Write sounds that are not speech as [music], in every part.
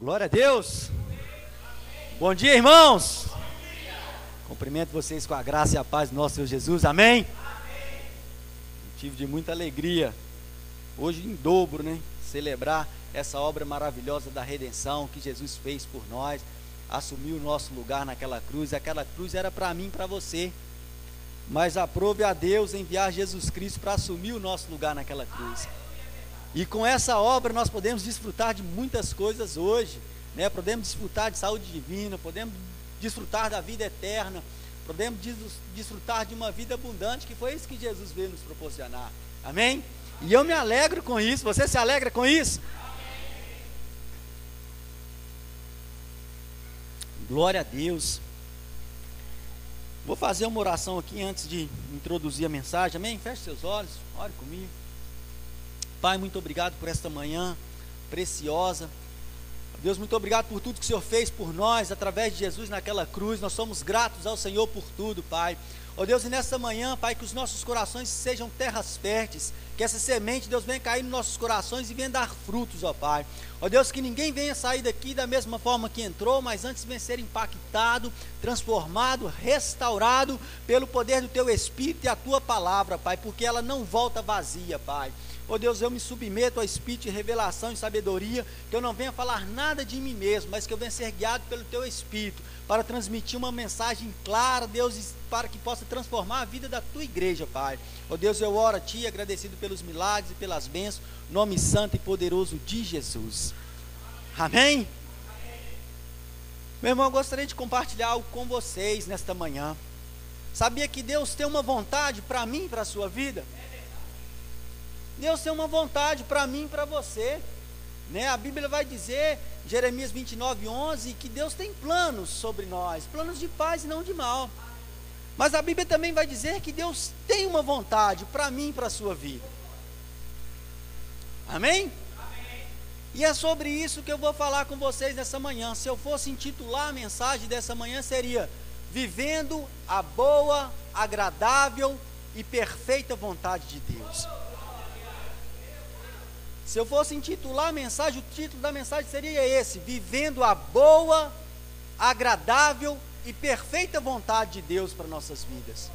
Glória a Deus. Bom dia, irmãos. Cumprimento vocês com a graça e a paz do nosso Senhor Jesus. Amém? Motivo de muita alegria. Hoje em dobro, né? Celebrar essa obra maravilhosa da redenção que Jesus fez por nós. Assumiu o nosso lugar naquela cruz. Aquela cruz era para mim para você. Mas aprove a Deus enviar Jesus Cristo para assumir o nosso lugar naquela cruz. E com essa obra nós podemos desfrutar de muitas coisas hoje, né? Podemos desfrutar de saúde divina, podemos desfrutar da vida eterna, podemos desfrutar de uma vida abundante, que foi isso que Jesus veio nos proporcionar. Amém? E eu me alegro com isso. Você se alegra com isso? Glória a Deus. Vou fazer uma oração aqui antes de introduzir a mensagem. Amém? Feche seus olhos, ore comigo. Pai, muito obrigado por esta manhã preciosa. Deus, muito obrigado por tudo que o Senhor fez por nós, através de Jesus naquela cruz. Nós somos gratos ao Senhor por tudo, Pai. Ó oh Deus, e nessa manhã, Pai, que os nossos corações sejam terras férteis, que essa semente, Deus, venha cair nos nossos corações e venha dar frutos, ó Pai. Ó oh Deus, que ninguém venha sair daqui da mesma forma que entrou, mas antes venha ser impactado, transformado, restaurado pelo poder do Teu Espírito e a Tua palavra, Pai, porque ela não volta vazia, Pai. Ó oh Deus, eu me submeto ao Espírito de revelação e sabedoria, que eu não venha falar nada de mim mesmo, mas que eu venha ser guiado pelo Teu Espírito, para transmitir uma mensagem clara, Deus, para que possa transformar a vida da Tua igreja, Pai. Ó oh Deus, eu oro a Ti, agradecido pelos milagres e pelas bênçãos, nome santo e poderoso de Jesus. Amém? Meu irmão, eu gostaria de compartilhar algo com vocês nesta manhã. Sabia que Deus tem uma vontade para mim e para a sua vida? Deus tem uma vontade para mim e para você. Né? A Bíblia vai dizer, Jeremias 29, 11, que Deus tem planos sobre nós, planos de paz e não de mal. Mas a Bíblia também vai dizer que Deus tem uma vontade para mim e para a sua vida. Amém? Amém? E é sobre isso que eu vou falar com vocês nessa manhã. Se eu fosse intitular a mensagem dessa manhã, seria Vivendo a boa, agradável e perfeita vontade de Deus. Se eu fosse intitular a mensagem, o título da mensagem seria esse: Vivendo a boa, agradável e perfeita vontade de Deus para nossas vidas.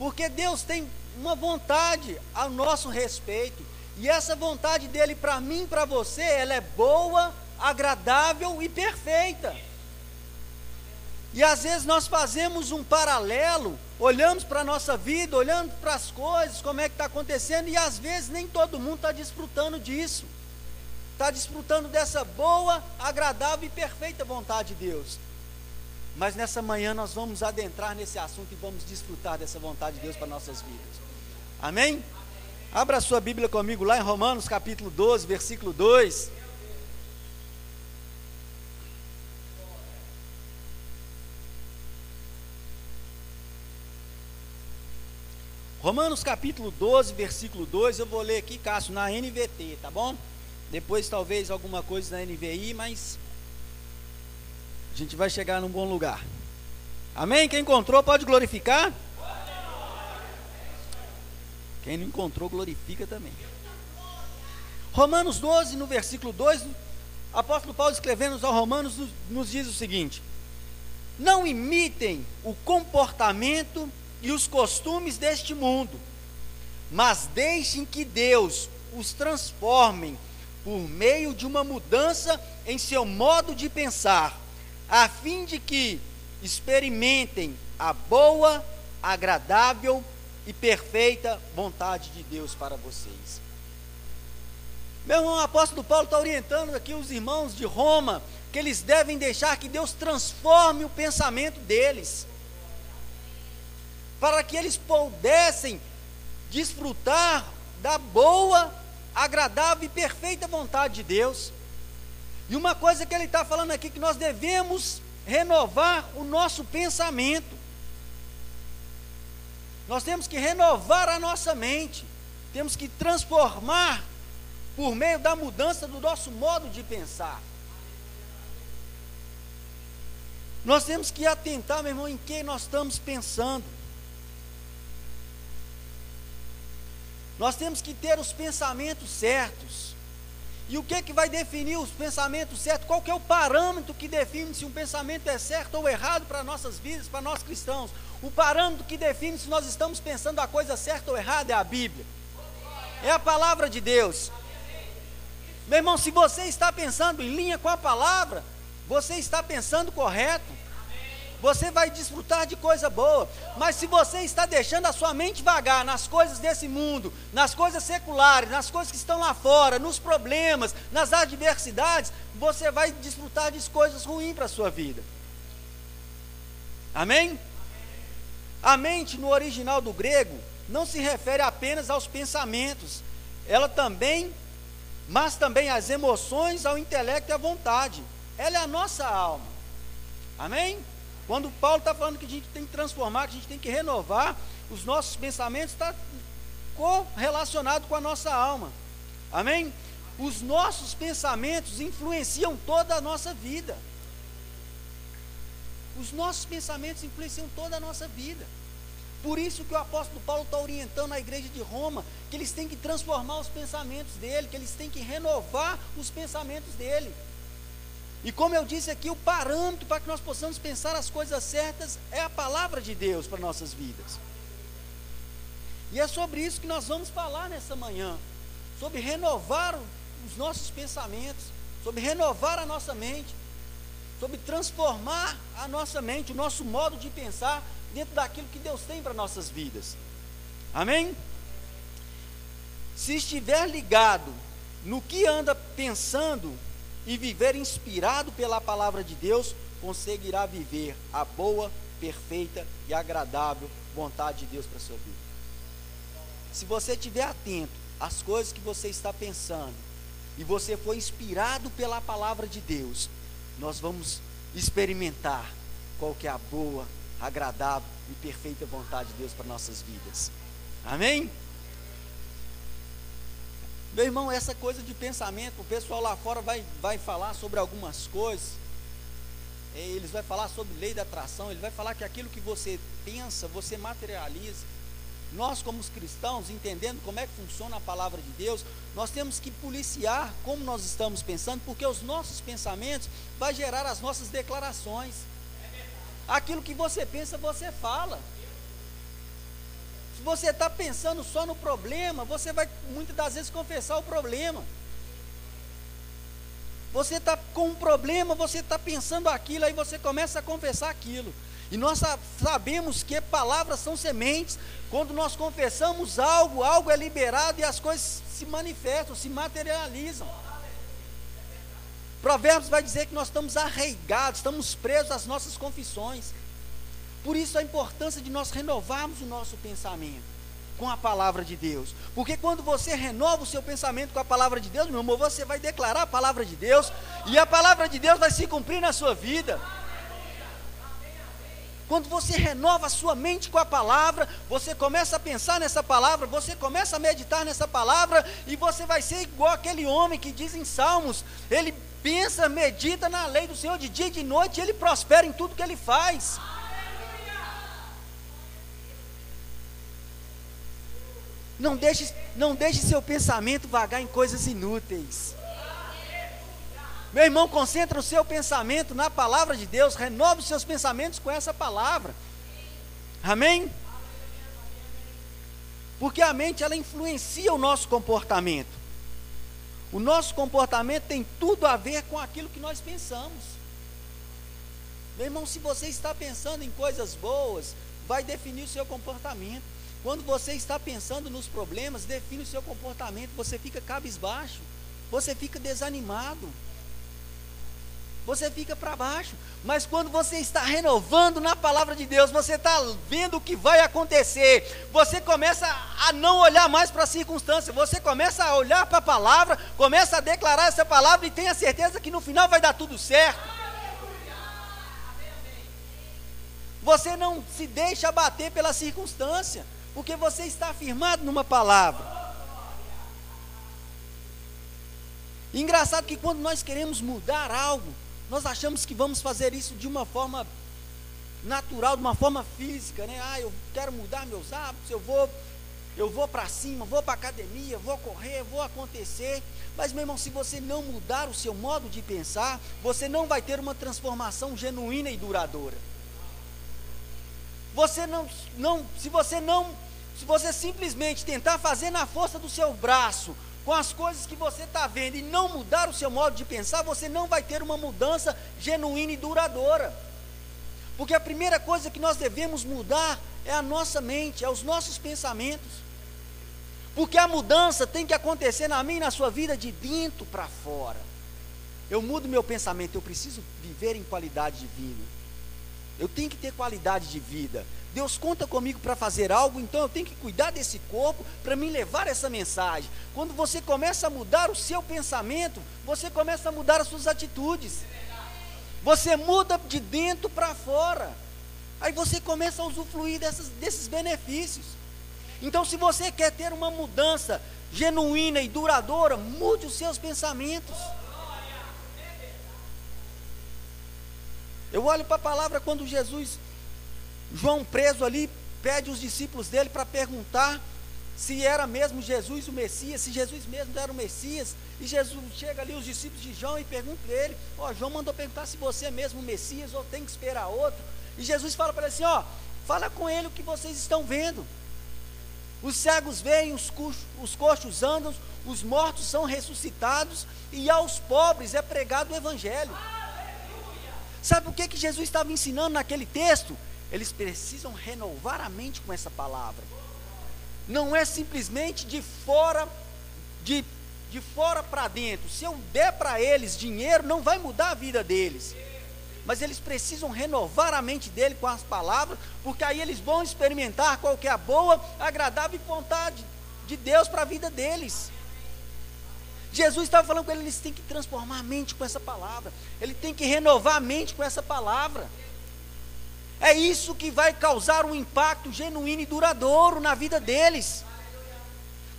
Porque Deus tem uma vontade a nosso respeito, e essa vontade dele para mim para você, ela é boa, agradável e perfeita. E às vezes nós fazemos um paralelo, olhamos para a nossa vida, olhando para as coisas, como é que está acontecendo, e às vezes nem todo mundo está desfrutando disso. Está desfrutando dessa boa, agradável e perfeita vontade de Deus. Mas nessa manhã nós vamos adentrar nesse assunto e vamos desfrutar dessa vontade de Deus para nossas vidas. Amém? Abra sua Bíblia comigo lá em Romanos capítulo 12, versículo 2. Romanos capítulo 12, versículo 2, eu vou ler aqui, Cássio, na NVT, tá bom? Depois talvez alguma coisa na NVI, mas a gente vai chegar num bom lugar. Amém? Quem encontrou pode glorificar? Quem não encontrou, glorifica também. Romanos 12, no versículo 2, o apóstolo Paulo escrevendo aos Romanos nos diz o seguinte: Não imitem o comportamento e os costumes deste mundo, mas deixem que Deus os transforme por meio de uma mudança em seu modo de pensar, a fim de que experimentem a boa, agradável e perfeita vontade de Deus para vocês. Meu irmão, o apóstolo Paulo está orientando aqui os irmãos de Roma que eles devem deixar que Deus transforme o pensamento deles para que eles pudessem desfrutar da boa, agradável e perfeita vontade de Deus. E uma coisa que ele está falando aqui, que nós devemos renovar o nosso pensamento. Nós temos que renovar a nossa mente, temos que transformar por meio da mudança do nosso modo de pensar. Nós temos que atentar, meu irmão, em que nós estamos pensando. Nós temos que ter os pensamentos certos. E o que, que vai definir os pensamentos certos? Qual que é o parâmetro que define se um pensamento é certo ou errado para nossas vidas, para nós cristãos? O parâmetro que define se nós estamos pensando a coisa certa ou errada é a Bíblia. É a palavra de Deus. Meu irmão, se você está pensando em linha com a palavra, você está pensando correto você vai desfrutar de coisa boa. Mas se você está deixando a sua mente vagar nas coisas desse mundo, nas coisas seculares, nas coisas que estão lá fora, nos problemas, nas adversidades, você vai desfrutar de coisas ruins para a sua vida. Amém? A mente no original do grego não se refere apenas aos pensamentos, ela também, mas também às emoções, ao intelecto e à vontade. Ela é a nossa alma. Amém? Quando Paulo está falando que a gente tem que transformar, que a gente tem que renovar, os nossos pensamentos está correlacionado com a nossa alma. Amém? Os nossos pensamentos influenciam toda a nossa vida. Os nossos pensamentos influenciam toda a nossa vida. Por isso que o apóstolo Paulo está orientando a igreja de Roma que eles têm que transformar os pensamentos dele, que eles têm que renovar os pensamentos dele. E como eu disse aqui, o parâmetro para que nós possamos pensar as coisas certas é a palavra de Deus para nossas vidas. E é sobre isso que nós vamos falar nessa manhã, sobre renovar os nossos pensamentos, sobre renovar a nossa mente, sobre transformar a nossa mente, o nosso modo de pensar dentro daquilo que Deus tem para nossas vidas. Amém? Se estiver ligado no que anda pensando, e viver inspirado pela palavra de Deus, conseguirá viver a boa, perfeita e agradável vontade de Deus para a sua vida. Se você estiver atento às coisas que você está pensando e você for inspirado pela palavra de Deus, nós vamos experimentar qual que é a boa, agradável e perfeita vontade de Deus para nossas vidas. Amém? Meu irmão, essa coisa de pensamento, o pessoal lá fora vai, vai falar sobre algumas coisas. É, eles vão falar sobre lei da atração, ele vai falar que aquilo que você pensa, você materializa. Nós, como os cristãos, entendendo como é que funciona a palavra de Deus, nós temos que policiar como nós estamos pensando, porque os nossos pensamentos vai gerar as nossas declarações. Aquilo que você pensa, você fala você está pensando só no problema, você vai muitas das vezes confessar o problema. Você está com um problema, você está pensando aquilo, aí você começa a confessar aquilo. E nós sabemos que palavras são sementes. Quando nós confessamos algo, algo é liberado e as coisas se manifestam, se materializam. Provérbios vai dizer que nós estamos arraigados, estamos presos às nossas confissões. Por isso a importância de nós renovarmos o nosso pensamento com a palavra de Deus. Porque quando você renova o seu pensamento com a palavra de Deus, meu amor, você vai declarar a palavra de Deus e a palavra de Deus vai se cumprir na sua vida. Quando você renova a sua mente com a palavra, você começa a pensar nessa palavra, você começa a meditar nessa palavra, e você vai ser igual aquele homem que diz em Salmos: ele pensa, medita na lei do Senhor de dia e de noite, e ele prospera em tudo que ele faz. Não deixe, não deixe seu pensamento vagar em coisas inúteis. Meu irmão, concentra o seu pensamento na palavra de Deus, renove os seus pensamentos com essa palavra. Amém? Porque a mente ela influencia o nosso comportamento. O nosso comportamento tem tudo a ver com aquilo que nós pensamos. Meu irmão, se você está pensando em coisas boas, vai definir o seu comportamento. Quando você está pensando nos problemas, define o seu comportamento, você fica cabisbaixo, você fica desanimado, você fica para baixo. Mas quando você está renovando na palavra de Deus, você está vendo o que vai acontecer, você começa a não olhar mais para a circunstância, você começa a olhar para a palavra, começa a declarar essa palavra e tenha certeza que no final vai dar tudo certo. Você não se deixa abater pela circunstância porque você está afirmado numa palavra. Engraçado que quando nós queremos mudar algo, nós achamos que vamos fazer isso de uma forma natural, de uma forma física, né? Ah, eu quero mudar meus hábitos, eu vou eu vou para cima, vou para academia, vou correr, vou acontecer. Mas, meu irmão, se você não mudar o seu modo de pensar, você não vai ter uma transformação genuína e duradoura. Você não, não, se você não, se você simplesmente tentar fazer na força do seu braço, com as coisas que você está vendo e não mudar o seu modo de pensar, você não vai ter uma mudança genuína e duradoura. Porque a primeira coisa que nós devemos mudar é a nossa mente, é os nossos pensamentos. Porque a mudança tem que acontecer na minha e na sua vida de dentro para fora. Eu mudo meu pensamento, eu preciso viver em qualidade de vida. Eu tenho que ter qualidade de vida. Deus conta comigo para fazer algo, então eu tenho que cuidar desse corpo para me levar essa mensagem. Quando você começa a mudar o seu pensamento, você começa a mudar as suas atitudes. Você muda de dentro para fora. Aí você começa a usufruir dessas, desses benefícios. Então, se você quer ter uma mudança genuína e duradoura, mude os seus pensamentos. Eu olho para a palavra quando Jesus, João preso ali, pede os discípulos dele para perguntar se era mesmo Jesus o Messias, se Jesus mesmo era o Messias. E Jesus chega ali, os discípulos de João, e pergunta para ele: Ó, oh, João mandou perguntar se você é mesmo o Messias ou tem que esperar outro. E Jesus fala para ele assim: Ó, fala com ele o que vocês estão vendo. Os cegos veem, os, coxos, os coxos andam, os mortos são ressuscitados, e aos pobres é pregado o Evangelho. Sabe o que, que Jesus estava ensinando naquele texto? Eles precisam renovar a mente com essa palavra. Não é simplesmente de fora, de, de fora para dentro. Se eu der para eles dinheiro, não vai mudar a vida deles mas eles precisam renovar a mente dele com as palavras, porque aí eles vão experimentar qual é a boa, agradável vontade de Deus para a vida deles. Jesus estava falando com eles, eles têm que transformar a mente com essa palavra, ele tem que renovar a mente com essa palavra. É isso que vai causar um impacto genuíno e duradouro na vida deles.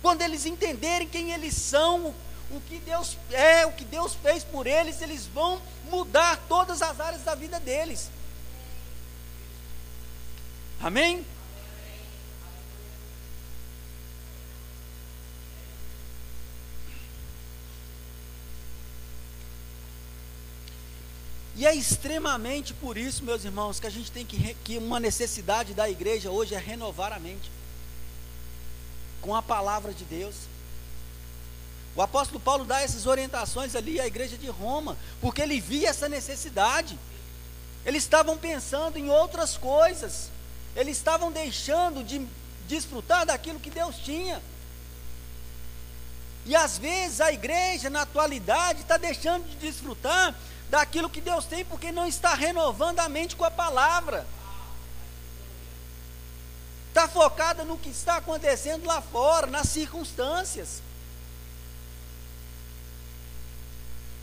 Quando eles entenderem quem eles são, o que Deus é, o que Deus fez por eles, eles vão mudar todas as áreas da vida deles. Amém? E é extremamente por isso, meus irmãos, que a gente tem que, que uma necessidade da igreja hoje é renovar a mente com a palavra de Deus. O apóstolo Paulo dá essas orientações ali à igreja de Roma, porque ele via essa necessidade. Eles estavam pensando em outras coisas, eles estavam deixando de desfrutar daquilo que Deus tinha. E às vezes a igreja, na atualidade, está deixando de desfrutar daquilo que Deus tem, porque não está renovando a mente com a palavra. Está focada no que está acontecendo lá fora, nas circunstâncias.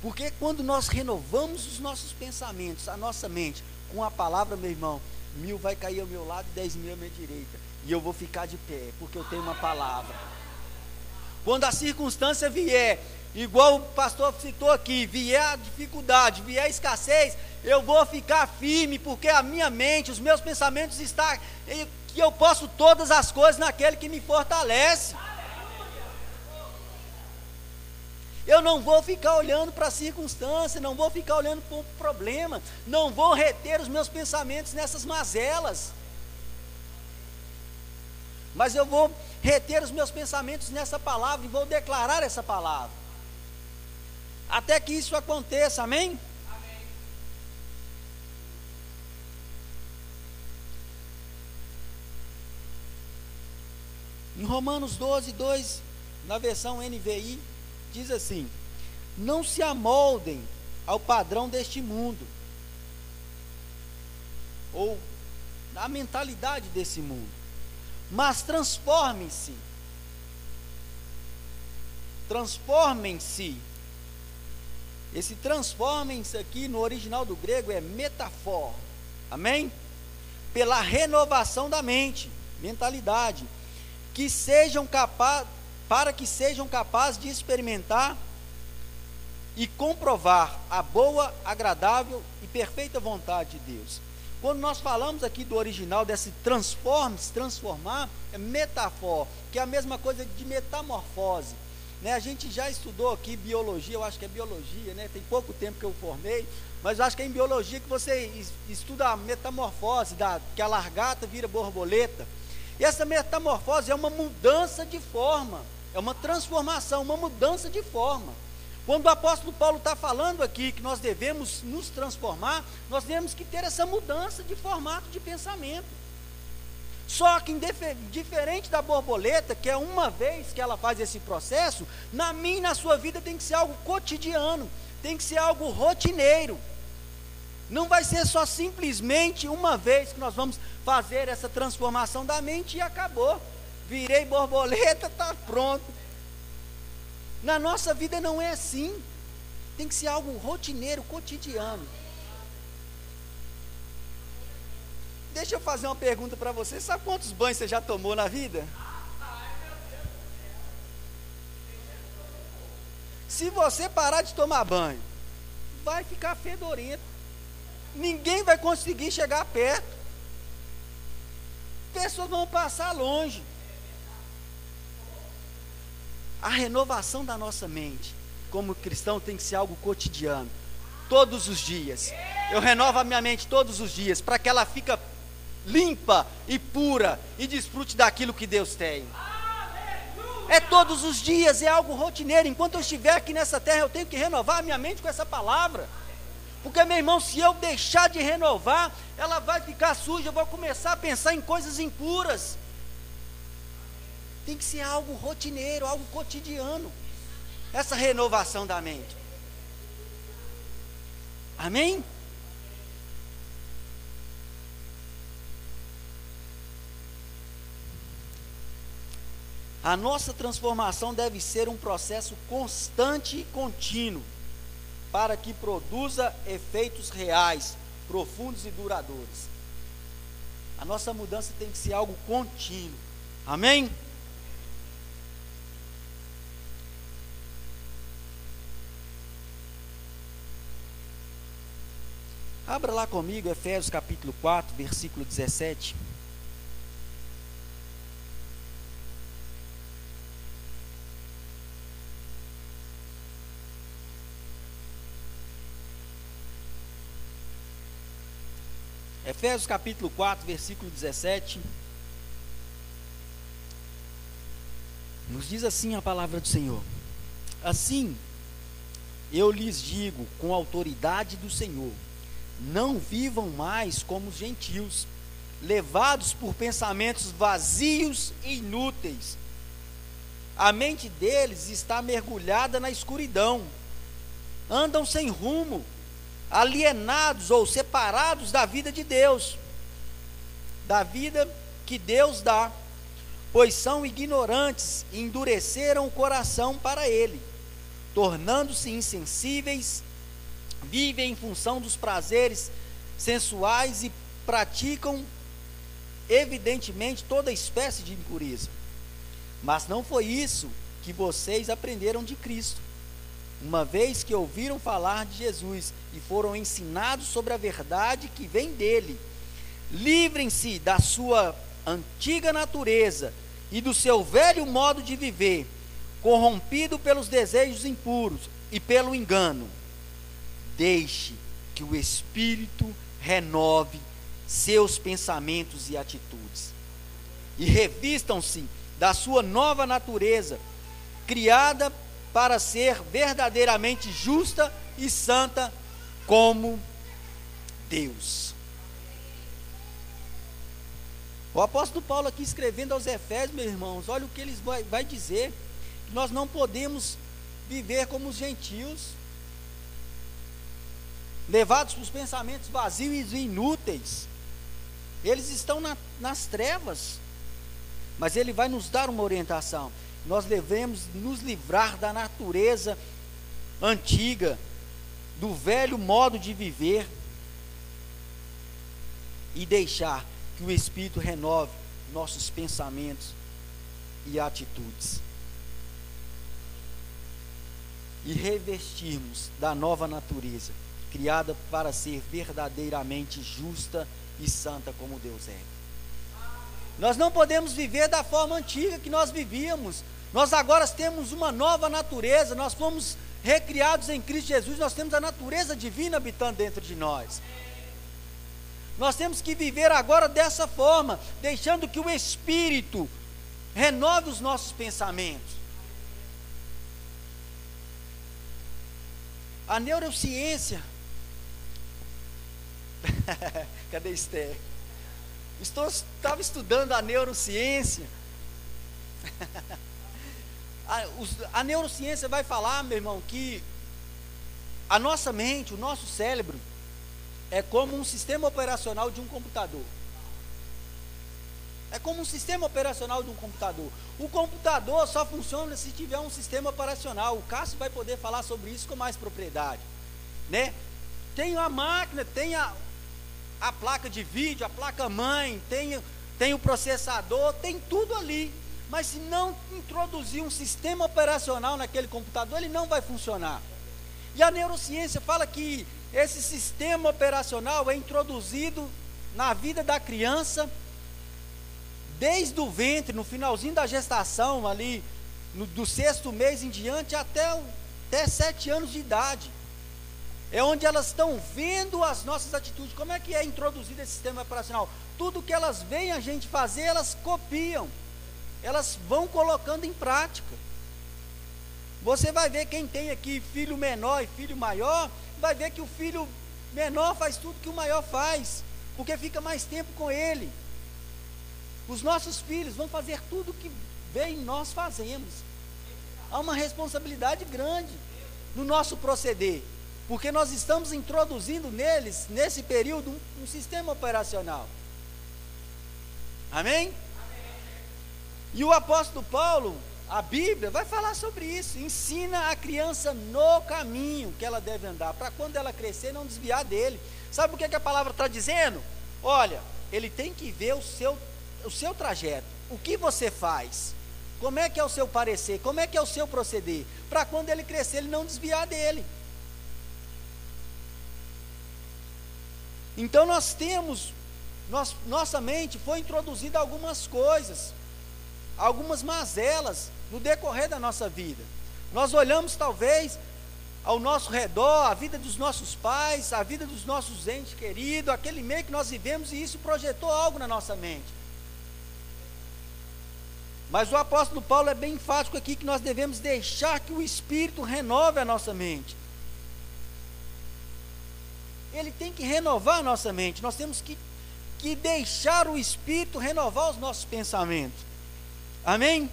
Porque quando nós renovamos os nossos pensamentos, a nossa mente, com a palavra, meu irmão, mil vai cair ao meu lado e dez mil à minha direita. E eu vou ficar de pé, porque eu tenho uma palavra. Quando a circunstância vier, igual o pastor citou aqui, vier a dificuldade, vier a escassez, eu vou ficar firme, porque a minha mente, os meus pensamentos estão que eu posso todas as coisas naquele que me fortalece. Eu não vou ficar olhando para a circunstância, não vou ficar olhando para o problema, não vou reter os meus pensamentos nessas mazelas. Mas eu vou reter os meus pensamentos nessa palavra e vou declarar essa palavra. Até que isso aconteça, amém? amém. Em Romanos 12, 2, na versão NVI, diz assim: Não se amoldem ao padrão deste mundo, ou à mentalidade desse mundo, mas transformem-se. Transformem-se. Esse transformem-se aqui no original do grego é metafor. Amém? Pela renovação da mente, mentalidade, que sejam capazes para que sejam capazes de experimentar e comprovar a boa, agradável e perfeita vontade de Deus. Quando nós falamos aqui do original, desse transforme, se transformar, é metafor, que é a mesma coisa de metamorfose. Né? A gente já estudou aqui biologia, eu acho que é biologia, né? tem pouco tempo que eu formei, mas eu acho que é em biologia que você estuda a metamorfose, da, que a largata vira borboleta. E essa metamorfose é uma mudança de forma, é uma transformação, uma mudança de forma. Quando o apóstolo Paulo está falando aqui que nós devemos nos transformar, nós temos que ter essa mudança de formato de pensamento. Só que, diferente da borboleta, que é uma vez que ela faz esse processo, na minha e na sua vida tem que ser algo cotidiano, tem que ser algo rotineiro. Não vai ser só simplesmente uma vez que nós vamos fazer essa transformação da mente e acabou. Virei borboleta, está pronto. Na nossa vida não é assim. Tem que ser algo rotineiro, cotidiano. Deixa eu fazer uma pergunta para você. Sabe quantos banhos você já tomou na vida? Se você parar de tomar banho, vai ficar fedorento. Ninguém vai conseguir chegar perto. Pessoas vão passar longe a renovação da nossa mente, como cristão, tem que ser algo cotidiano, todos os dias. Eu renovo a minha mente todos os dias, para que ela fique limpa e pura e desfrute daquilo que Deus tem. É todos os dias, é algo rotineiro. Enquanto eu estiver aqui nessa terra, eu tenho que renovar a minha mente com essa palavra. Porque, meu irmão, se eu deixar de renovar, ela vai ficar suja, eu vou começar a pensar em coisas impuras. Tem que ser algo rotineiro, algo cotidiano. Essa renovação da mente. Amém? A nossa transformação deve ser um processo constante e contínuo, para que produza efeitos reais, profundos e duradouros. A nossa mudança tem que ser algo contínuo. Amém? Abra lá comigo Efésios capítulo 4, versículo 17. Efésios capítulo 4, versículo 17. Nos diz assim a palavra do Senhor: Assim, eu lhes digo com autoridade do Senhor, não vivam mais como os gentios, levados por pensamentos vazios e inúteis. A mente deles está mergulhada na escuridão, andam sem rumo, alienados ou separados da vida de Deus, da vida que Deus dá, pois são ignorantes e endureceram o coração para Ele, tornando-se insensíveis vivem em função dos prazeres sensuais e praticam, evidentemente, toda espécie de impureza. Mas não foi isso que vocês aprenderam de Cristo. Uma vez que ouviram falar de Jesus e foram ensinados sobre a verdade que vem dele, livrem-se da sua antiga natureza e do seu velho modo de viver, corrompido pelos desejos impuros e pelo engano Deixe que o Espírito renove seus pensamentos e atitudes. E revistam-se da sua nova natureza, criada para ser verdadeiramente justa e santa como Deus. O apóstolo Paulo aqui escrevendo aos Efésios, meus irmãos, olha o que ele vai, vai dizer. Nós não podemos viver como os gentios, levados os pensamentos vazios e inúteis. Eles estão na, nas trevas, mas Ele vai nos dar uma orientação. Nós devemos nos livrar da natureza antiga, do velho modo de viver e deixar que o Espírito renove nossos pensamentos e atitudes. E revestirmos da nova natureza criada para ser verdadeiramente justa e santa como Deus é. Nós não podemos viver da forma antiga que nós vivíamos. Nós agora temos uma nova natureza, nós fomos recriados em Cristo Jesus, nós temos a natureza divina habitando dentro de nós. Nós temos que viver agora dessa forma, deixando que o Espírito renove os nossos pensamentos. A neurociência. [laughs] Cadê Esther? Estou, estava estudando a neurociência. [laughs] a, os, a neurociência vai falar, meu irmão, que a nossa mente, o nosso cérebro, é como um sistema operacional de um computador. É como um sistema operacional de um computador. O computador só funciona se tiver um sistema operacional. O Cássio vai poder falar sobre isso com mais propriedade. Né? Tem a máquina, tem a, a placa de vídeo, a placa mãe, tem, tem o processador, tem tudo ali. Mas se não introduzir um sistema operacional naquele computador, ele não vai funcionar. E a neurociência fala que esse sistema operacional é introduzido na vida da criança desde o ventre, no finalzinho da gestação, ali, no, do sexto mês em diante, até, até sete anos de idade. É onde elas estão vendo as nossas atitudes. Como é que é introduzido esse sistema operacional? Tudo que elas veem a gente fazer, elas copiam. Elas vão colocando em prática. Você vai ver quem tem aqui filho menor e filho maior, vai ver que o filho menor faz tudo que o maior faz, porque fica mais tempo com ele. Os nossos filhos vão fazer tudo que vem nós fazemos. Há uma responsabilidade grande no nosso proceder, porque nós estamos introduzindo neles, nesse período, um, um sistema operacional. Amém? E o apóstolo Paulo, a Bíblia, vai falar sobre isso. Ensina a criança no caminho que ela deve andar, para quando ela crescer não desviar dele. Sabe o que, que a palavra está dizendo? Olha, ele tem que ver o seu o seu trajeto, o que você faz, como é que é o seu parecer, como é que é o seu proceder, para quando ele crescer ele não desviar dele. Então nós temos, nós, nossa mente foi introduzida algumas coisas, algumas mazelas no decorrer da nossa vida. Nós olhamos talvez ao nosso redor, a vida dos nossos pais, a vida dos nossos entes queridos, aquele meio que nós vivemos e isso projetou algo na nossa mente. Mas o apóstolo Paulo é bem enfático aqui que nós devemos deixar que o Espírito renove a nossa mente. Ele tem que renovar a nossa mente. Nós temos que, que deixar o Espírito renovar os nossos pensamentos. Amém?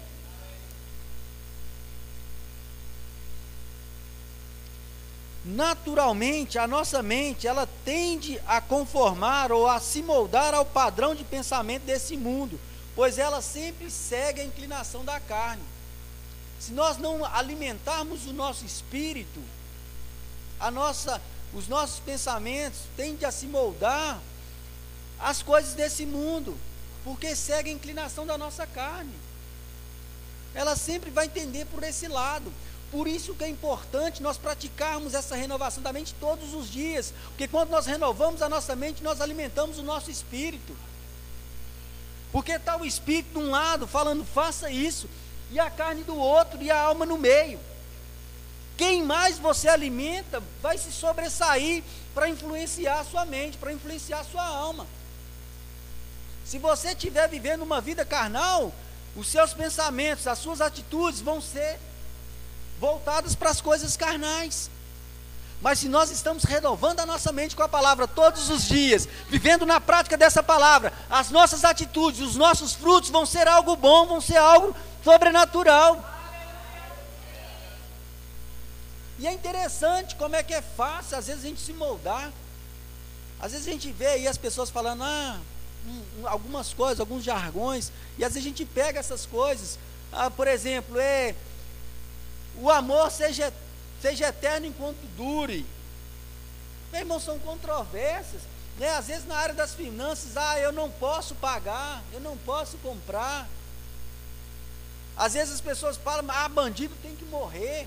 Naturalmente, a nossa mente, ela tende a conformar ou a se moldar ao padrão de pensamento desse mundo pois ela sempre segue a inclinação da carne. Se nós não alimentarmos o nosso espírito, a nossa, os nossos pensamentos tendem a se moldar às coisas desse mundo, porque segue a inclinação da nossa carne. Ela sempre vai entender por esse lado. Por isso que é importante nós praticarmos essa renovação da mente todos os dias, porque quando nós renovamos a nossa mente, nós alimentamos o nosso espírito. Porque está o espírito de um lado falando, faça isso, e a carne do outro, e a alma no meio. Quem mais você alimenta vai se sobressair para influenciar a sua mente, para influenciar a sua alma. Se você estiver vivendo uma vida carnal, os seus pensamentos, as suas atitudes vão ser voltadas para as coisas carnais. Mas se nós estamos renovando a nossa mente com a palavra todos os dias, vivendo na prática dessa palavra, as nossas atitudes, os nossos frutos vão ser algo bom, vão ser algo sobrenatural. E é interessante como é que é fácil, às vezes, a gente se moldar. Às vezes a gente vê aí as pessoas falando, ah, um, algumas coisas, alguns jargões, e às vezes a gente pega essas coisas. Ah, por exemplo, é o amor seja seja eterno enquanto dure. Meu irmão, são controvérsias. Né? Às vezes na área das finanças, ah, eu não posso pagar, eu não posso comprar. Às vezes as pessoas falam, ah, bandido tem que morrer.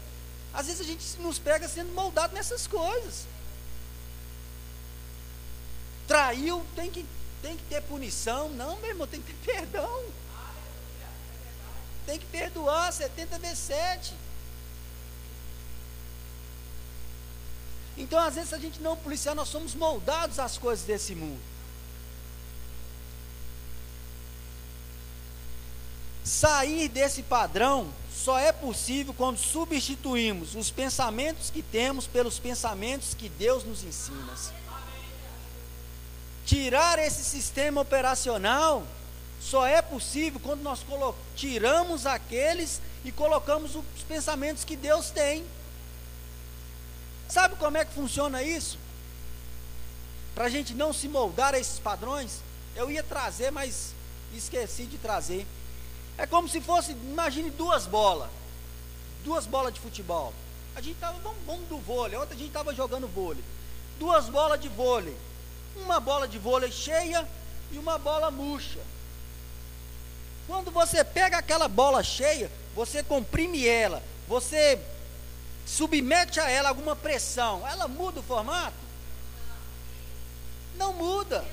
Às vezes a gente nos pega sendo moldado nessas coisas. traiu, tem que, tem que ter punição. Não, meu irmão, tem que ter [laughs] perdão. Tem que perdoar, 70 vezes 7. Então, às vezes, se a gente não policiar, nós somos moldados às coisas desse mundo. Sair desse padrão só é possível quando substituímos os pensamentos que temos pelos pensamentos que Deus nos ensina. Tirar esse sistema operacional só é possível quando nós tiramos aqueles e colocamos os pensamentos que Deus tem. Sabe como é que funciona isso? Para a gente não se moldar a esses padrões, eu ia trazer, mas esqueci de trazer. É como se fosse, imagine duas bolas, duas bolas de futebol. A gente estava, vamos, vamos do vôlei, outra a gente estava jogando vôlei. Duas bolas de vôlei, uma bola de vôlei cheia e uma bola murcha. Quando você pega aquela bola cheia, você comprime ela, você submete a ela alguma pressão, ela muda o formato? Não muda.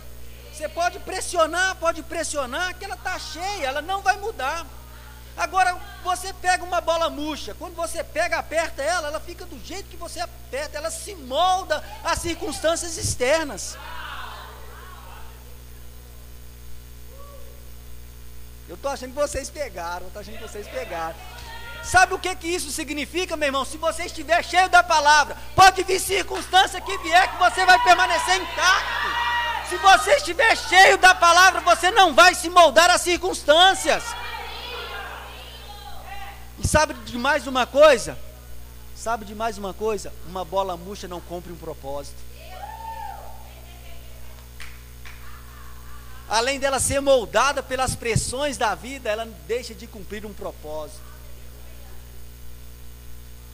Você pode pressionar, pode pressionar, que ela está cheia, ela não vai mudar. Agora, você pega uma bola murcha, quando você pega, aperta ela, ela fica do jeito que você aperta, ela se molda às circunstâncias externas. Eu estou achando que vocês pegaram, estou achando que vocês pegaram. Sabe o que, que isso significa, meu irmão? Se você estiver cheio da palavra, pode vir circunstância que vier, que você vai permanecer intacto. Se você estiver cheio da palavra, você não vai se moldar às circunstâncias. E sabe de mais uma coisa? Sabe de mais uma coisa? Uma bola murcha não cumpre um propósito. Além dela ser moldada pelas pressões da vida, ela deixa de cumprir um propósito.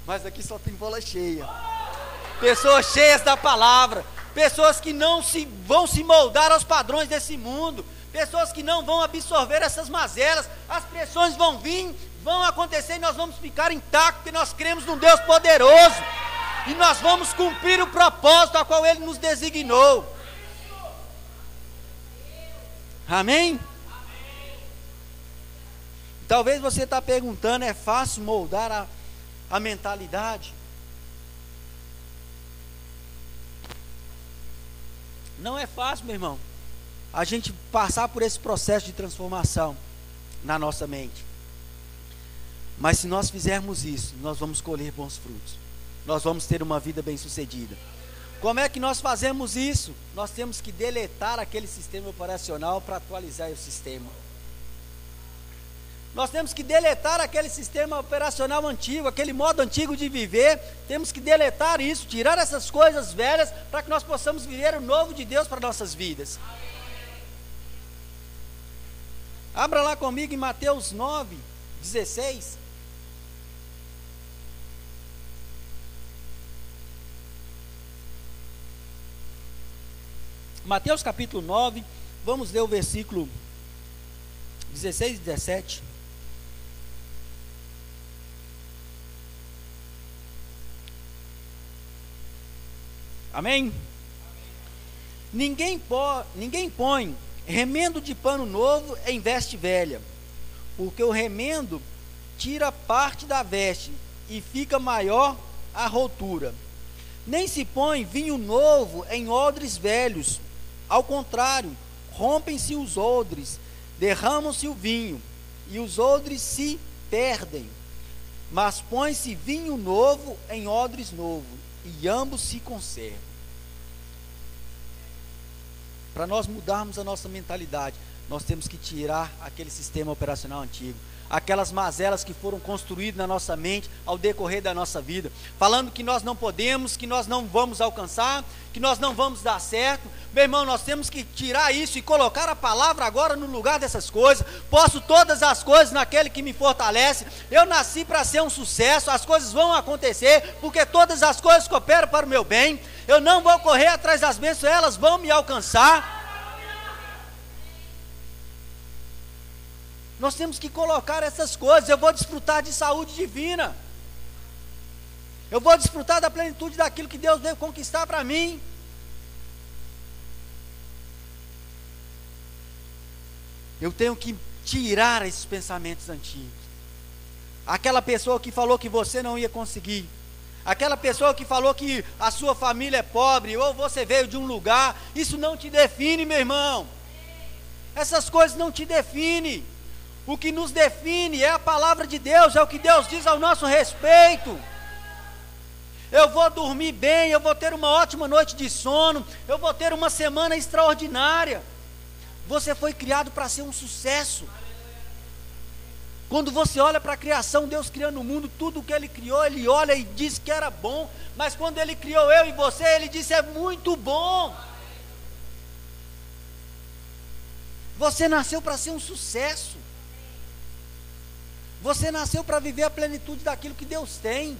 Mas aqui só tem bola cheia. Pessoas cheias da palavra, pessoas que não se vão se moldar aos padrões desse mundo, pessoas que não vão absorver essas mazelas, as pressões vão vir, vão acontecer e nós vamos ficar intactos, porque nós cremos num Deus poderoso. E nós vamos cumprir o propósito a qual Ele nos designou. Amém? Talvez você está perguntando, é fácil moldar a a mentalidade. Não é fácil, meu irmão, a gente passar por esse processo de transformação na nossa mente. Mas se nós fizermos isso, nós vamos colher bons frutos. Nós vamos ter uma vida bem-sucedida. Como é que nós fazemos isso? Nós temos que deletar aquele sistema operacional para atualizar o sistema. Nós temos que deletar aquele sistema operacional antigo, aquele modo antigo de viver. Temos que deletar isso, tirar essas coisas velhas, para que nós possamos viver o novo de Deus para nossas vidas. Abra lá comigo em Mateus 9, 16. Mateus capítulo 9, vamos ler o versículo 16 e 17. Amém? Ninguém, pô, ninguém põe remendo de pano novo em veste velha, porque o remendo tira parte da veste e fica maior a rotura. Nem se põe vinho novo em odres velhos, ao contrário, rompem-se os odres, derramam-se o vinho, e os odres se perdem. Mas põe-se vinho novo em odres novos, e ambos se conservam. Para nós mudarmos a nossa mentalidade, nós temos que tirar aquele sistema operacional antigo, aquelas mazelas que foram construídas na nossa mente ao decorrer da nossa vida, falando que nós não podemos, que nós não vamos alcançar, que nós não vamos dar certo. Meu irmão, nós temos que tirar isso e colocar a palavra agora no lugar dessas coisas. Posso todas as coisas naquele que me fortalece. Eu nasci para ser um sucesso, as coisas vão acontecer, porque todas as coisas cooperam para o meu bem eu não vou correr atrás das bênçãos, elas vão me alcançar. Nós temos que colocar essas coisas. Eu vou desfrutar de saúde divina. Eu vou desfrutar da plenitude daquilo que Deus veio conquistar para mim. Eu tenho que tirar esses pensamentos antigos. Aquela pessoa que falou que você não ia conseguir. Aquela pessoa que falou que a sua família é pobre ou você veio de um lugar, isso não te define, meu irmão. Essas coisas não te definem. O que nos define é a palavra de Deus, é o que Deus diz ao nosso respeito. Eu vou dormir bem, eu vou ter uma ótima noite de sono, eu vou ter uma semana extraordinária. Você foi criado para ser um sucesso. Quando você olha para a criação, Deus criando o mundo, tudo que Ele criou, Ele olha e diz que era bom, mas quando Ele criou eu e você, Ele disse é muito bom. Você nasceu para ser um sucesso. Você nasceu para viver a plenitude daquilo que Deus tem.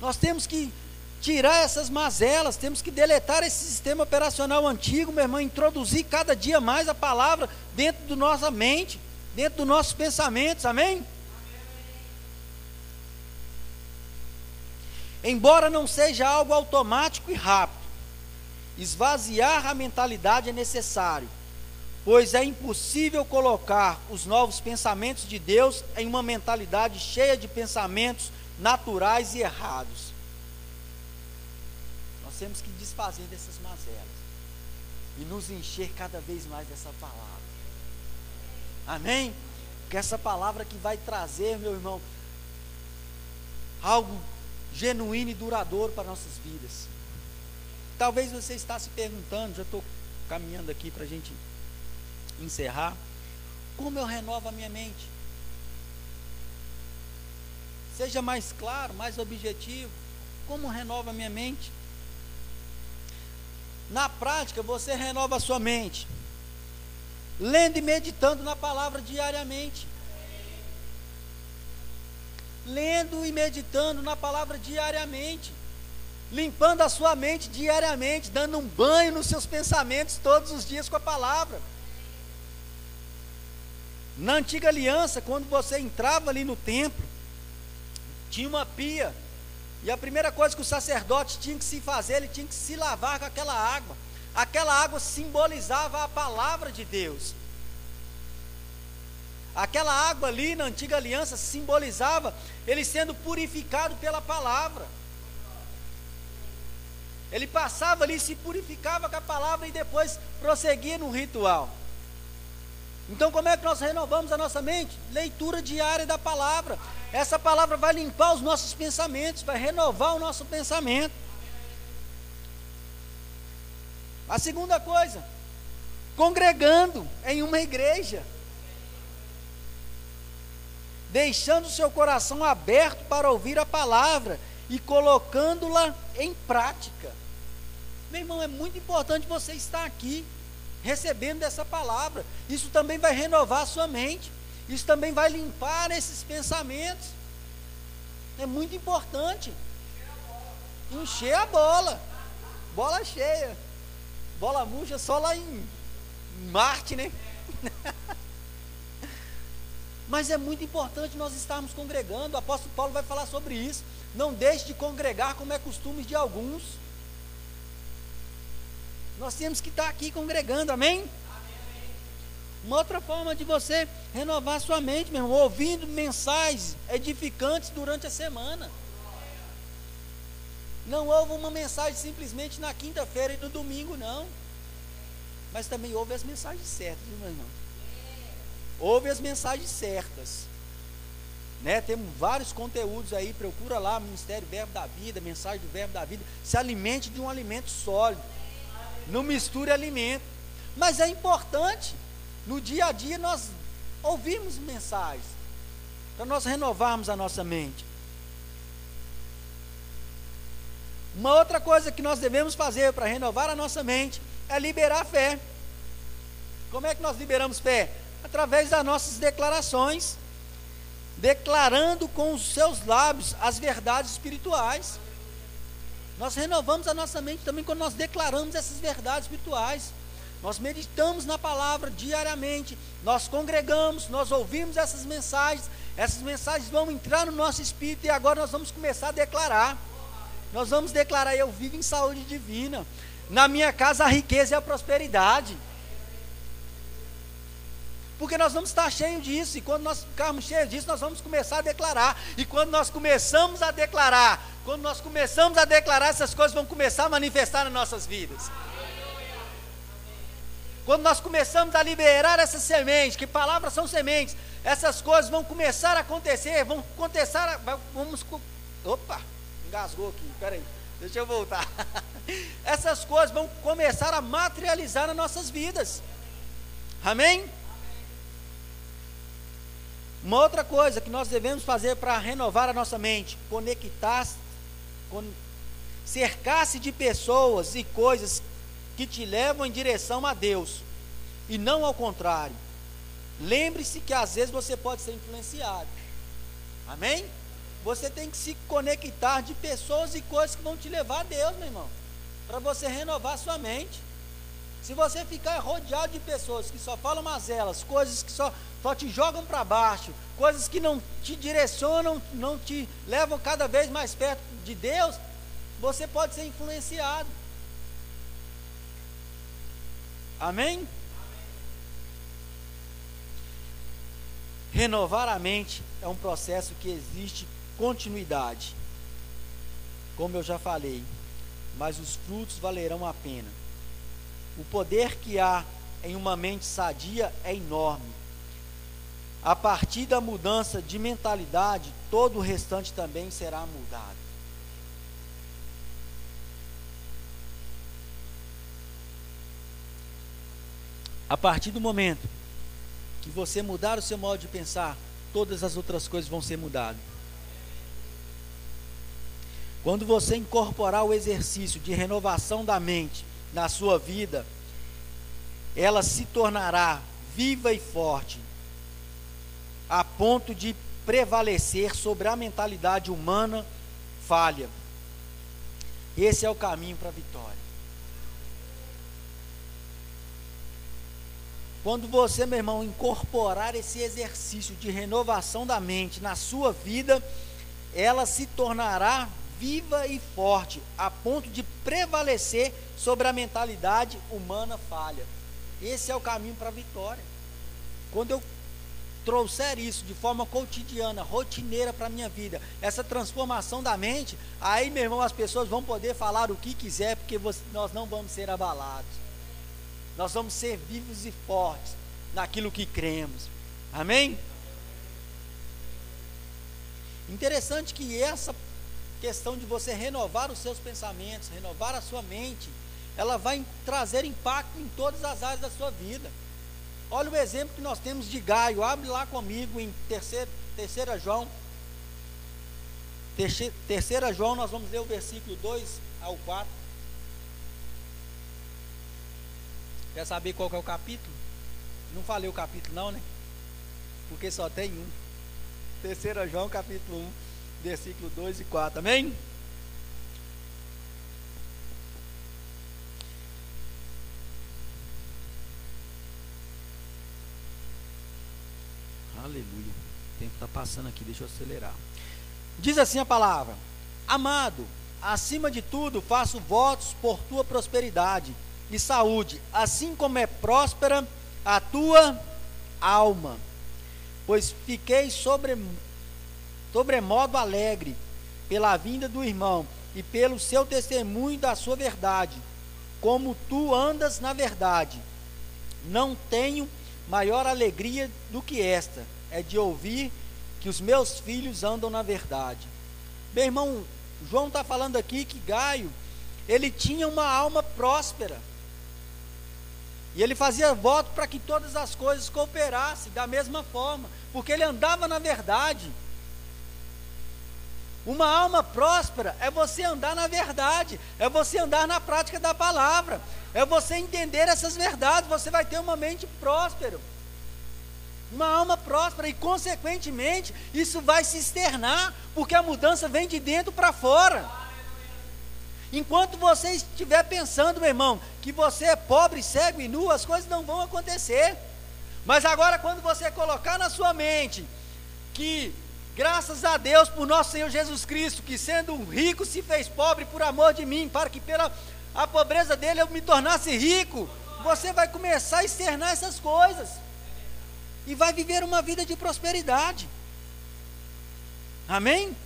Nós temos que tirar essas mazelas, temos que deletar esse sistema operacional antigo, meu irmão, introduzir cada dia mais a palavra dentro da nossa mente, dentro dos nossos pensamentos, amém? Embora não seja algo automático e rápido, esvaziar a mentalidade é necessário pois é impossível colocar os novos pensamentos de Deus em uma mentalidade cheia de pensamentos naturais e errados. Nós temos que desfazer dessas mazelas e nos encher cada vez mais dessa palavra. Amém? Que essa palavra que vai trazer, meu irmão, algo genuíno e duradouro para nossas vidas. Talvez você está se perguntando, já estou caminhando aqui para a gente encerrar, como eu renovo a minha mente? Seja mais claro, mais objetivo. Como renova a minha mente? Na prática, você renova a sua mente, lendo e meditando na palavra diariamente. Lendo e meditando na palavra diariamente. Limpando a sua mente diariamente, dando um banho nos seus pensamentos todos os dias com a palavra. Na antiga aliança, quando você entrava ali no templo, tinha uma pia. E a primeira coisa que o sacerdote tinha que se fazer, ele tinha que se lavar com aquela água. Aquela água simbolizava a palavra de Deus. Aquela água ali na antiga aliança simbolizava ele sendo purificado pela palavra. Ele passava ali, se purificava com a palavra e depois prosseguia no ritual. Então, como é que nós renovamos a nossa mente? Leitura diária da palavra. Essa palavra vai limpar os nossos pensamentos, vai renovar o nosso pensamento. A segunda coisa, congregando em uma igreja, deixando o seu coração aberto para ouvir a palavra e colocando-la em prática. Meu irmão, é muito importante você estar aqui recebendo essa palavra. Isso também vai renovar a sua mente. Isso também vai limpar esses pensamentos. É muito importante. Encher a bola. Bola cheia. Bola murcha só lá em Marte, né? [laughs] Mas é muito importante nós estarmos congregando. O apóstolo Paulo vai falar sobre isso. Não deixe de congregar como é costume de alguns. Nós temos que estar aqui congregando, amém? Uma outra forma de você renovar sua mente, meu irmão, ouvindo mensagens edificantes durante a semana. Não ouve uma mensagem simplesmente na quinta-feira e no domingo, não. Mas também ouve as mensagens certas, meu irmão? Ouve as mensagens certas. Né? Temos vários conteúdos aí, procura lá, Ministério Verbo da Vida, mensagem do Verbo da Vida. Se alimente de um alimento sólido não misture alimento. Mas é importante, no dia a dia, nós ouvirmos mensagens, para nós renovarmos a nossa mente. Uma outra coisa que nós devemos fazer para renovar a nossa mente é liberar fé. Como é que nós liberamos fé? Através das nossas declarações, declarando com os seus lábios as verdades espirituais. Nós renovamos a nossa mente também quando nós declaramos essas verdades espirituais. Nós meditamos na palavra diariamente, nós congregamos, nós ouvimos essas mensagens, essas mensagens vão entrar no nosso espírito e agora nós vamos começar a declarar. Nós vamos declarar: Eu vivo em saúde divina, na minha casa a riqueza e a prosperidade. Porque nós vamos estar cheios disso, e quando nós ficarmos cheios disso, nós vamos começar a declarar. E quando nós começamos a declarar, quando nós começamos a declarar, essas coisas vão começar a manifestar nas nossas vidas. Quando nós começamos a liberar essas sementes, que palavras são sementes, essas coisas vão começar a acontecer, vão acontecer, vamos, opa, engasgou aqui, peraí, deixa eu voltar. [laughs] Essas coisas vão começar a materializar nas nossas vidas. Amém? Uma outra coisa que nós devemos fazer para renovar a nossa mente, conectar, cercar-se de pessoas e coisas que te levam em direção a Deus e não ao contrário. Lembre-se que às vezes você pode ser influenciado. Amém? Você tem que se conectar de pessoas e coisas que vão te levar a Deus, meu irmão, para você renovar sua mente. Se você ficar rodeado de pessoas que só falam mazelas, coisas que só, só te jogam para baixo, coisas que não te direcionam, não te levam cada vez mais perto de Deus, você pode ser influenciado. Amém? Renovar a mente é um processo que existe continuidade. Como eu já falei, mas os frutos valerão a pena. O poder que há em uma mente sadia é enorme. A partir da mudança de mentalidade, todo o restante também será mudado. A partir do momento que você mudar o seu modo de pensar, todas as outras coisas vão ser mudadas. Quando você incorporar o exercício de renovação da mente na sua vida, ela se tornará viva e forte, a ponto de prevalecer sobre a mentalidade humana falha. Esse é o caminho para a vitória. Quando você, meu irmão, incorporar esse exercício de renovação da mente na sua vida, ela se tornará viva e forte, a ponto de prevalecer sobre a mentalidade humana falha. Esse é o caminho para a vitória. Quando eu trouxer isso de forma cotidiana, rotineira para a minha vida, essa transformação da mente, aí, meu irmão, as pessoas vão poder falar o que quiser, porque você, nós não vamos ser abalados. Nós vamos ser vivos e fortes naquilo que cremos. Amém? Interessante que essa questão de você renovar os seus pensamentos, renovar a sua mente, ela vai trazer impacto em todas as áreas da sua vida. Olha o exemplo que nós temos de Gaio. Abre lá comigo em terceira, terceira João. Terceira João, nós vamos ler o versículo 2 ao 4. Quer saber qual que é o capítulo? Não falei o capítulo não, né? Porque só tem um. Terceira João, capítulo 1, versículo 2 e 4. Amém? Aleluia. O tempo está passando aqui, deixa eu acelerar. Diz assim a palavra: Amado, acima de tudo, faço votos por tua prosperidade e saúde, assim como é próspera a tua alma. Pois fiquei sobre, sobremodo alegre pela vinda do irmão e pelo seu testemunho da sua verdade, como tu andas na verdade. Não tenho maior alegria do que esta, é de ouvir que os meus filhos andam na verdade. Meu irmão, João está falando aqui que Gaio, ele tinha uma alma próspera. E ele fazia voto para que todas as coisas cooperassem da mesma forma, porque ele andava na verdade. Uma alma próspera é você andar na verdade, é você andar na prática da palavra, é você entender essas verdades, você vai ter uma mente próspera. Uma alma próspera e, consequentemente, isso vai se externar, porque a mudança vem de dentro para fora. Enquanto você estiver pensando, meu irmão, que você é pobre, cego e nu, as coisas não vão acontecer. Mas agora, quando você colocar na sua mente que, graças a Deus, por nosso Senhor Jesus Cristo, que sendo rico se fez pobre por amor de mim, para que pela a pobreza dele eu me tornasse rico, você vai começar a externar essas coisas. e vai viver uma vida de prosperidade. Amém?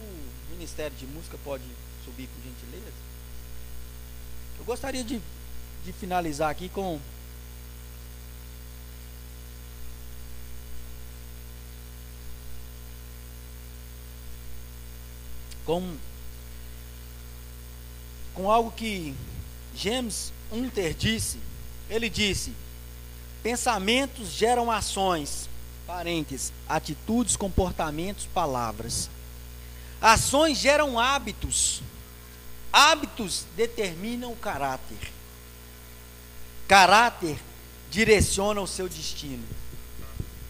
O Ministério de Música pode subir por gentileza? Eu gostaria de, de finalizar aqui com com, com algo que James Hunter disse. Ele disse: pensamentos geram ações, parênteses, atitudes, comportamentos, palavras. Ações geram hábitos. Hábitos determinam o caráter. Caráter direciona o seu destino.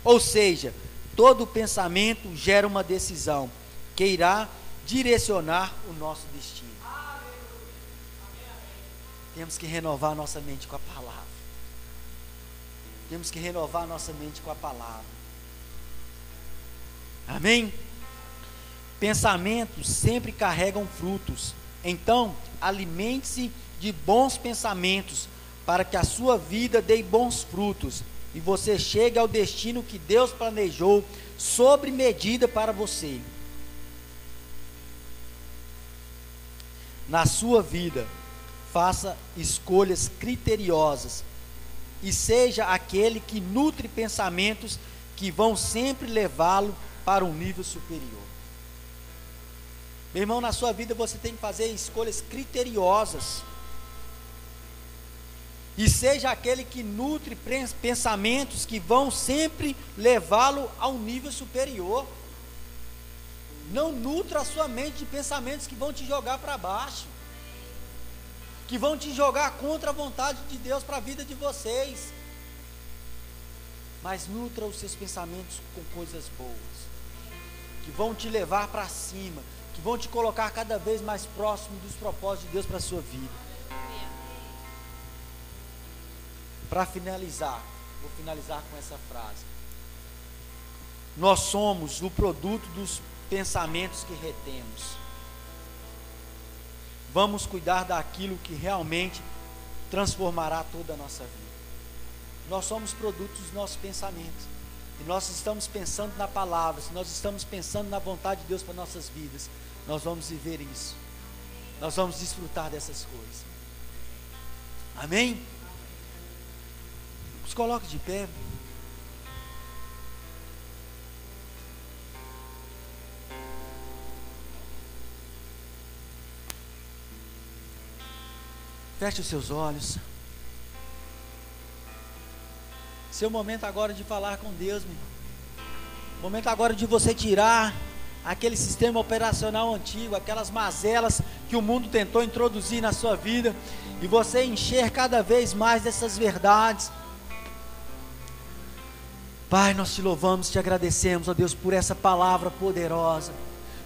Ou seja, todo pensamento gera uma decisão que irá direcionar o nosso destino. Temos que renovar nossa mente com a palavra. Temos que renovar nossa mente com a palavra. Amém? Pensamentos sempre carregam frutos. Então, alimente-se de bons pensamentos, para que a sua vida dê bons frutos e você chegue ao destino que Deus planejou sobre medida para você. Na sua vida, faça escolhas criteriosas e seja aquele que nutre pensamentos que vão sempre levá-lo para um nível superior. Meu irmão, na sua vida você tem que fazer escolhas criteriosas. E seja aquele que nutre pensamentos que vão sempre levá-lo a um nível superior. Não nutra a sua mente de pensamentos que vão te jogar para baixo, que vão te jogar contra a vontade de Deus para a vida de vocês. Mas nutra os seus pensamentos com coisas boas, que vão te levar para cima, que vão te colocar cada vez mais próximo dos propósitos de Deus para a sua vida. Para finalizar, vou finalizar com essa frase. Nós somos o produto dos pensamentos que retemos. Vamos cuidar daquilo que realmente transformará toda a nossa vida. Nós somos produtos dos nossos pensamentos. E nós estamos pensando na palavra, se nós estamos pensando na vontade de Deus para nossas vidas, nós vamos viver isso. Nós vamos desfrutar dessas coisas. Amém? Se coloque de pé. Feche os seus olhos. Seu momento agora de falar com Deus, meu irmão. Momento agora de você tirar aquele sistema operacional antigo, aquelas mazelas que o mundo tentou introduzir na sua vida e você encher cada vez mais dessas verdades. Pai, nós te louvamos, te agradecemos, ó Deus, por essa palavra poderosa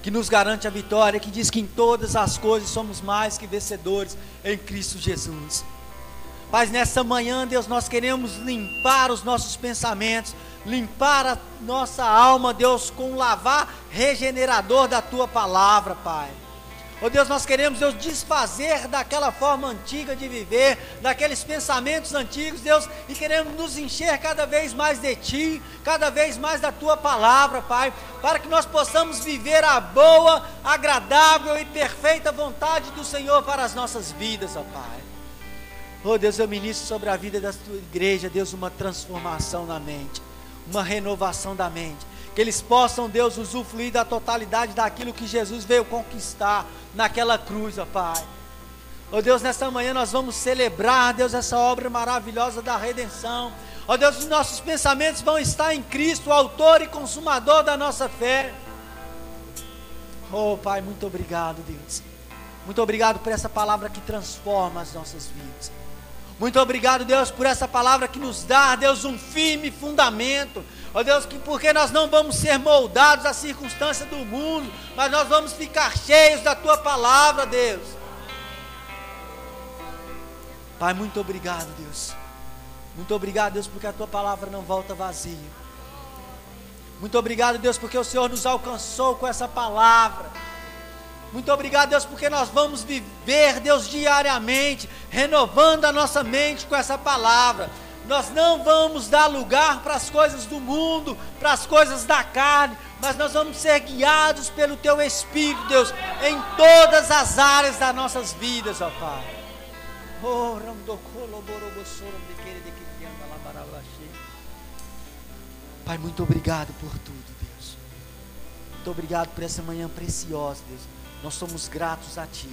que nos garante a vitória, que diz que em todas as coisas somos mais que vencedores em Cristo Jesus. Mas nessa manhã, Deus, nós queremos limpar os nossos pensamentos, limpar a nossa alma, Deus, com o lavar regenerador da tua palavra, Pai. Oh Deus, nós queremos, Deus, desfazer daquela forma antiga de viver, daqueles pensamentos antigos, Deus, e queremos nos encher cada vez mais de Ti, cada vez mais da Tua palavra, Pai, para que nós possamos viver a boa, agradável e perfeita vontade do Senhor para as nossas vidas, ó Pai. Oh Deus, eu ministro sobre a vida da Tua igreja, Deus, uma transformação na mente, uma renovação da mente que eles possam, Deus, usufruir da totalidade daquilo que Jesus veio conquistar naquela cruz, ó Pai. Ó Deus, nesta manhã nós vamos celebrar, Deus, essa obra maravilhosa da redenção. Ó Deus, os nossos pensamentos vão estar em Cristo, o autor e consumador da nossa fé. Oh Pai, muito obrigado, Deus. Muito obrigado por essa palavra que transforma as nossas vidas. Muito obrigado, Deus, por essa palavra que nos dá, Deus, um firme fundamento Ó Deus, que porque nós não vamos ser moldados à circunstância do mundo, mas nós vamos ficar cheios da tua palavra, Deus. Pai, muito obrigado, Deus. Muito obrigado, Deus, porque a tua palavra não volta vazia. Muito obrigado, Deus, porque o Senhor nos alcançou com essa palavra. Muito obrigado, Deus, porque nós vamos viver, Deus, diariamente, renovando a nossa mente com essa palavra. Nós não vamos dar lugar para as coisas do mundo, para as coisas da carne, mas nós vamos ser guiados pelo Teu Espírito, Deus, em todas as áreas das nossas vidas, ó Pai. Oh, Pai, muito obrigado por tudo, Deus. Muito obrigado por essa manhã preciosa, Deus. Nós somos gratos a Ti.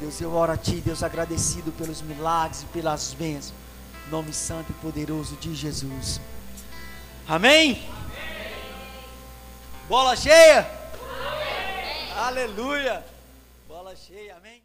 Deus, eu oro a Ti, Deus, agradecido pelos milagres e pelas bênçãos. Nome santo e poderoso de Jesus. Amém? Amém. Bola cheia? Amém. Aleluia. Bola cheia, amém.